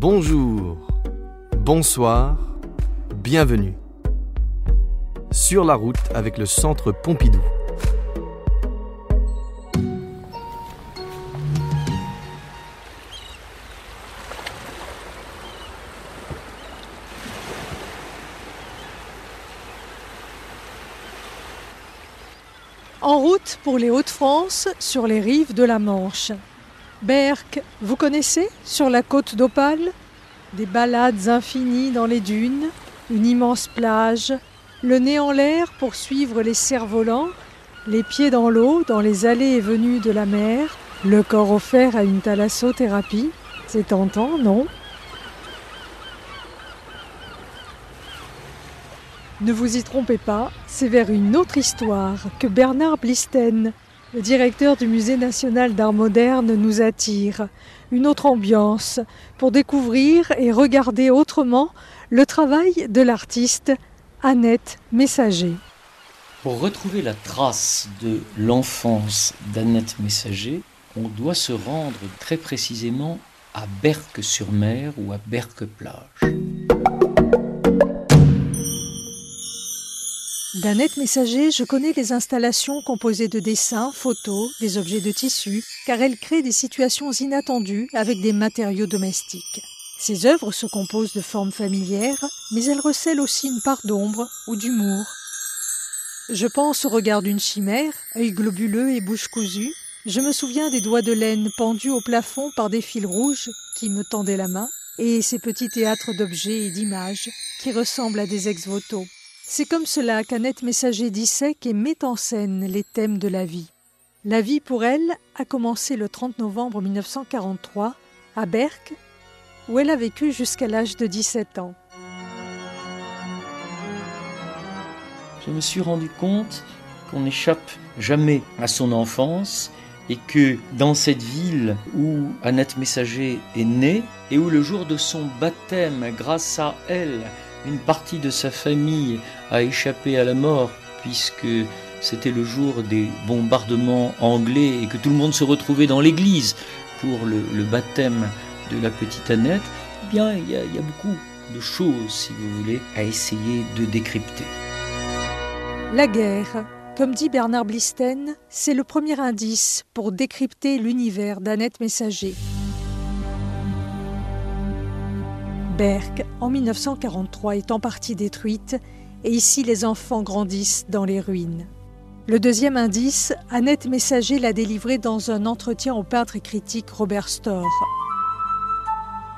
Bonjour, bonsoir, bienvenue. Sur la route avec le Centre Pompidou. En route pour les Hauts-de-France sur les rives de la Manche. Berck, vous connaissez Sur la côte d'Opale Des balades infinies dans les dunes, une immense plage, le nez en l'air pour suivre les cerfs-volants, les pieds dans l'eau, dans les allées et venues de la mer, le corps offert à une thalassothérapie. C'est tentant, non? Ne vous y trompez pas, c'est vers une autre histoire que Bernard Blisten, le directeur du Musée national d'art moderne, nous attire. Une autre ambiance pour découvrir et regarder autrement le travail de l'artiste Annette Messager. Pour retrouver la trace de l'enfance d'Annette Messager, on doit se rendre très précisément à Berck-sur-Mer ou à Berck-Plage. D'Annette Messager, je connais les installations composées de dessins, photos, des objets de tissu, car elle crée des situations inattendues avec des matériaux domestiques. Ses œuvres se composent de formes familières, mais elles recèlent aussi une part d'ombre ou d'humour. Je pense au regard d'une chimère, œil globuleux et bouche cousue. Je me souviens des doigts de laine pendus au plafond par des fils rouges qui me tendaient la main, et ces petits théâtres d'objets et d'images qui ressemblent à des ex-voto. C'est comme cela qu'Annette Messager dissèque et met en scène les thèmes de la vie. La vie pour elle a commencé le 30 novembre 1943 à Berck, où elle a vécu jusqu'à l'âge de 17 ans. Je me suis rendu compte qu'on n'échappe jamais à son enfance et que dans cette ville où Annette Messager est née et où le jour de son baptême, grâce à elle, une partie de sa famille a échappé à la mort puisque c'était le jour des bombardements anglais et que tout le monde se retrouvait dans l'église pour le, baptême de la petite Annette, eh bien il y, a, beaucoup de choses, si vous voulez, à essayer de décrypter. La guerre, comme dit Bernard Blisten, c'est le premier indice pour décrypter l'univers d'Annette Messager. Berck, en 1943, est en partie détruite et ici les enfants grandissent dans les ruines. Le deuxième indice, Annette Messager l'a délivré dans un entretien au peintre et critique Robert Storr.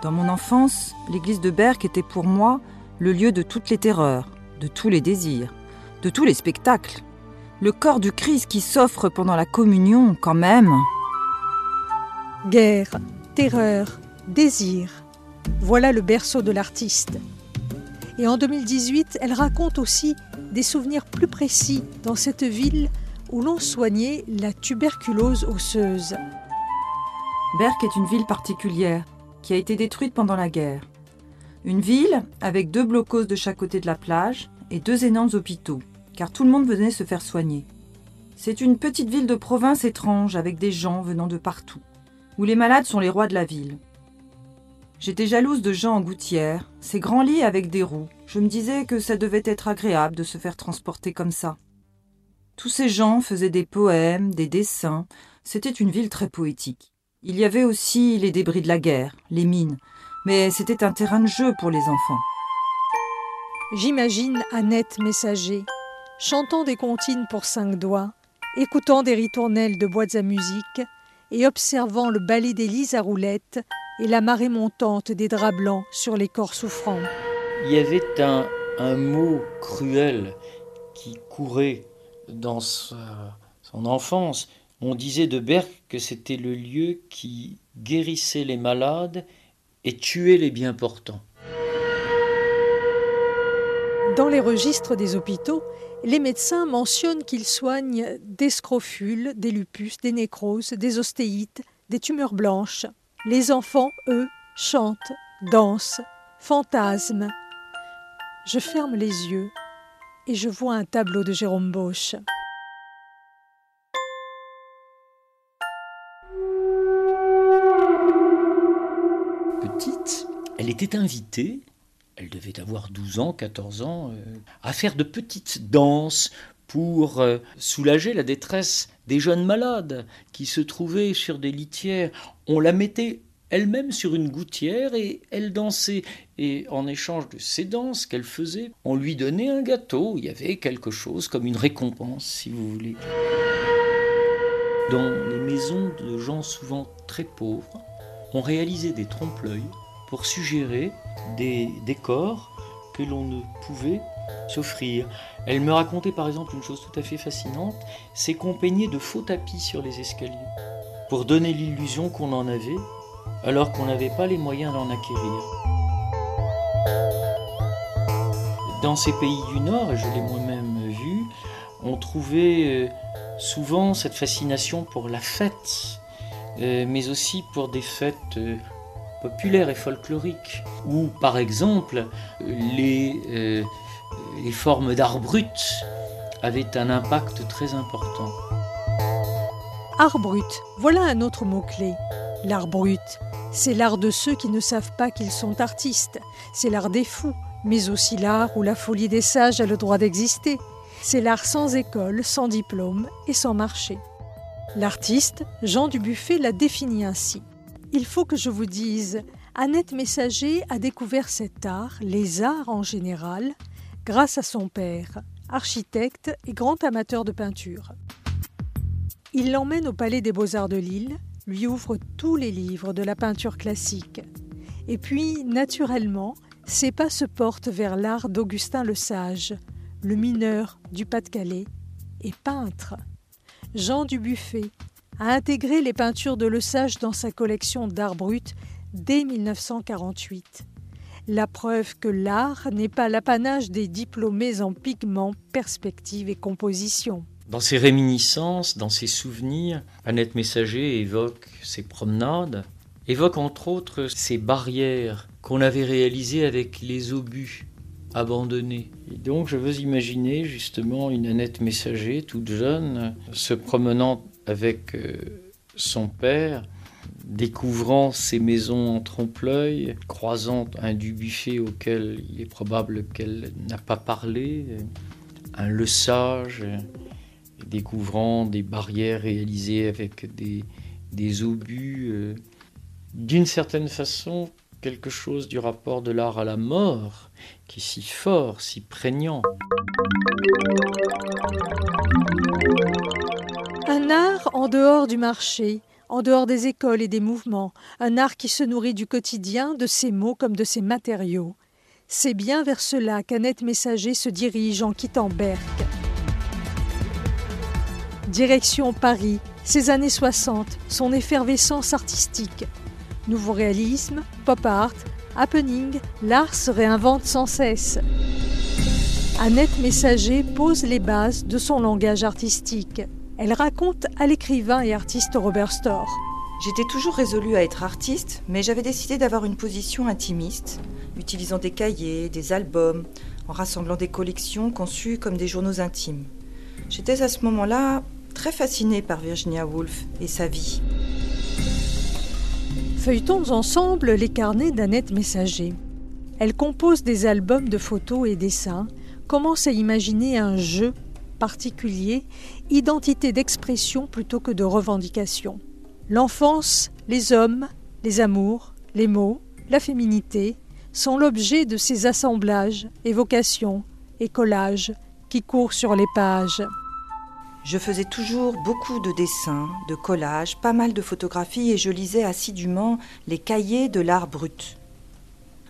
Dans mon enfance, l'église de Berck était pour moi le lieu de toutes les terreurs, de tous les désirs, de tous les spectacles. Le corps du Christ qui s'offre pendant la communion, quand même. Guerre, terreur, désir. Voilà le berceau de l'artiste. Et en 2018, elle raconte aussi des souvenirs plus précis dans cette ville où l'on soignait la tuberculose osseuse. Berck est une ville particulière qui a été détruite pendant la guerre. Une ville avec deux blocos de chaque côté de la plage et deux énormes hôpitaux, car tout le monde venait se faire soigner. C'est une petite ville de province étrange avec des gens venant de partout, où les malades sont les rois de la ville. J'étais jalouse de Jean en gouttière, ces grands lits avec des roues. Je me disais que ça devait être agréable de se faire transporter comme ça. Tous ces gens faisaient des poèmes, des dessins. C'était une ville très poétique. Il y avait aussi les débris de la guerre, les mines, mais c'était un terrain de jeu pour les enfants. J'imagine Annette Messager, chantant des comptines pour cinq doigts, écoutant des ritournelles de boîtes à musique et observant le ballet lits à roulettes et la marée montante des draps blancs sur les corps souffrants. Il y avait un, un mot cruel qui courait dans son enfance. On disait de Berck que c'était le lieu qui guérissait les malades et tuait les bien portants. Dans les registres des hôpitaux, les médecins mentionnent qu'ils soignent des scrofules, des lupus, des nécroses, des ostéites, des tumeurs blanches. Les enfants, eux, chantent, dansent, fantasment. Je ferme les yeux et je vois un tableau de Jérôme Bosch. Petite, Elle était invitée, elle devait avoir 12 ans, 14 ans, euh, à faire de petites danses pour euh, soulager la détresse des jeunes malades qui se trouvaient sur des litières. On la mettait elle-même sur une gouttière et elle dansait. Et en échange de ces danses qu'elle faisait, on lui donnait un gâteau. Il y avait quelque chose comme une récompense, si vous voulez. Dans les maisons de gens souvent très pauvres, on réalisait des trompe-l'œil pour suggérer des décors que l'on ne pouvait s'offrir. Elle me racontait par exemple une chose tout à fait fascinante, c'est qu'on peignait de faux tapis sur les escaliers pour donner l'illusion qu'on en avait alors qu'on n'avait pas les moyens d'en acquérir. Dans ces pays du Nord, je l'ai moi-même vu, on trouvait euh, souvent cette fascination pour la fête, euh, mais aussi pour des fêtes euh, populaires et folkloriques, où par exemple les, les formes d'art brut avaient un impact très important. Art brut, voilà un autre mot-clé. L'art brut, c'est l'art de ceux qui ne savent pas qu'ils sont artistes, c'est l'art des fous, mais aussi l'art où la folie des sages a le droit d'exister. C'est l'art sans école, sans diplôme et sans marché. L'artiste, Jean Dubuffet, l'a défini ainsi. Il faut que je vous dise, Annette Messager a découvert cet art, les arts en général, grâce à son père, architecte et grand amateur de peinture. Il l'emmène au Palais des Beaux-Arts de Lille, lui ouvre tous les livres de la peinture classique. Et puis, naturellement, ses pas se portent vers l'art d'Augustin le Sage, le mineur du Pas-de-Calais et peintre. Jean Dubuffet a intégré les peintures de Le Sage dans sa collection d'art brut dès 1948. La preuve que l'art n'est pas l'apanage des diplômés en pigments, perspective et composition. Dans ses réminiscences, dans ses souvenirs, Annette Messager évoque ses promenades, évoque entre autres ces barrières qu'on avait réalisées avec les obus abandonnés. Et donc je veux imaginer justement une Annette Messager, toute jeune, se promenant avec euh, son père, découvrant ces maisons en trompe-l'œil, croisant un Dubuffet auquel il est probable qu'elle n'a pas parlé, un Le Sage, découvrant des barrières réalisées avec des, obus, euh, d'une certaine façon quelque chose du rapport de l'art à la mort qui est si fort, si prégnant. Un art en dehors du marché, en dehors des écoles et des mouvements, un art qui se nourrit du quotidien, de ses mots comme de ses matériaux. C'est bien vers cela qu'Annette Messager se dirige en quittant Berck. Direction Paris, ces années 60, son effervescence artistique. Nouveau réalisme, pop art, happening, l'art se réinvente sans cesse. Annette Messager pose les bases de son langage artistique. Elle raconte à l'écrivain et artiste Robert Storr. J'étais toujours résolue à être artiste, mais j'avais décidé d'avoir une position intimiste, utilisant des cahiers, des albums, en rassemblant des collections conçues comme des journaux intimes. J'étais à ce moment-là très fascinée par Virginia Woolf et sa vie. Feuilletons ensemble les carnets d'Annette Messager. Elle compose des albums de photos et dessins, commence à imaginer un jeu particulier, identité d'expression plutôt que de revendication. L'enfance, les hommes, les amours, les mots, la féminité sont l'objet de ces assemblages, évocations et collages qui courent sur les pages. Je faisais toujours beaucoup de dessins, de collages, pas mal de photographies et je lisais assidûment les cahiers de l'art brut.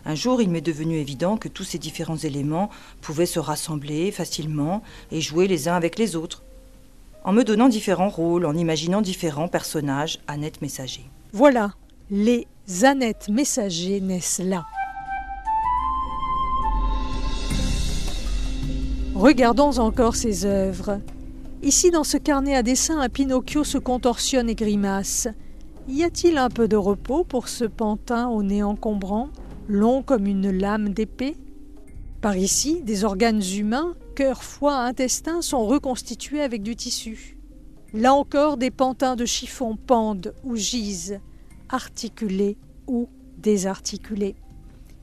Un jour, il m'est devenu évident que tous ces différents éléments pouvaient se rassembler facilement et jouer les uns avec les autres, en me donnant différents rôles, en imaginant différents personnages, Annette Messager. Voilà, les Annette Messager naissent là. Regardons encore ses œuvres. Ici, dans ce carnet à dessin, un Pinocchio se contorsionne et grimace. Y a-t-il un peu de repos pour ce pantin au nez encombrant, long comme une lame d'épée Par ici, des organes humains, cœur, foie, intestin, sont reconstitués avec du tissu. Là encore, des pantins de chiffon pendent ou gisent, articulés ou désarticulés.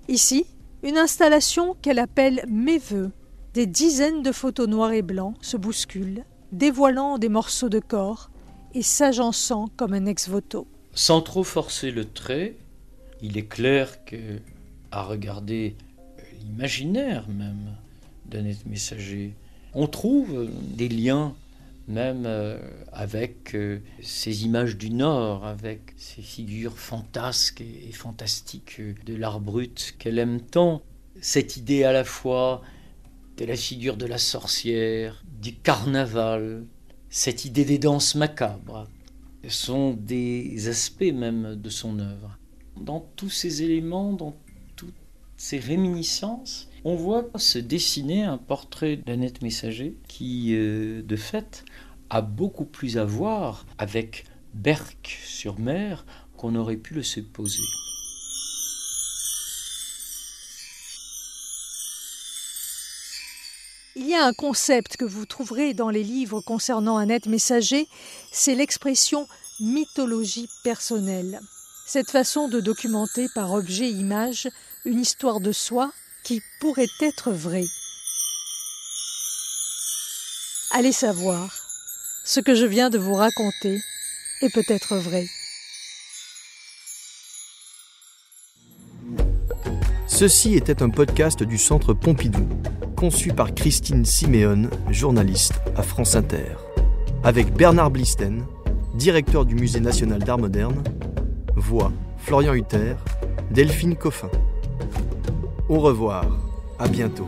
Ici, une installation qu'elle appelle Mes voeux. Des dizaines de photos noires et blancs se bousculent, dévoilant des morceaux de corps et s'agençant comme un ex-voto. Sans trop forcer le trait, il est clair que, à regarder l'imaginaire même d'Annette Messager, on trouve des liens même euh, avec euh, ces images du Nord, avec ces figures fantasques et fantastiques de l'art brut qu'elle aime tant. Cette idée à la fois de la figure de la sorcière, du carnaval, cette idée des danses macabres, sont des aspects même de son œuvre. Dans tous ces éléments, dans ces réminiscences, on voit se dessiner un portrait d'Annette Messager qui, euh, de fait, a beaucoup plus à voir avec Berck-sur-Mer qu'on aurait pu le supposer. Il y a un concept que vous trouverez dans les livres concernant Annette Messager, c'est l'expression mythologie personnelle. Cette façon de documenter par objet image une histoire de soi qui pourrait être vrai. Allez savoir, ce que je viens de vous raconter est peut-être vrai. Ceci était un podcast du Centre Pompidou, conçu par Christine Siméon, journaliste à France Inter, avec Bernard Blisten, directeur du Musée national d'art moderne, voix Florian Hutter, Delphine Coffin. Au revoir, à bientôt.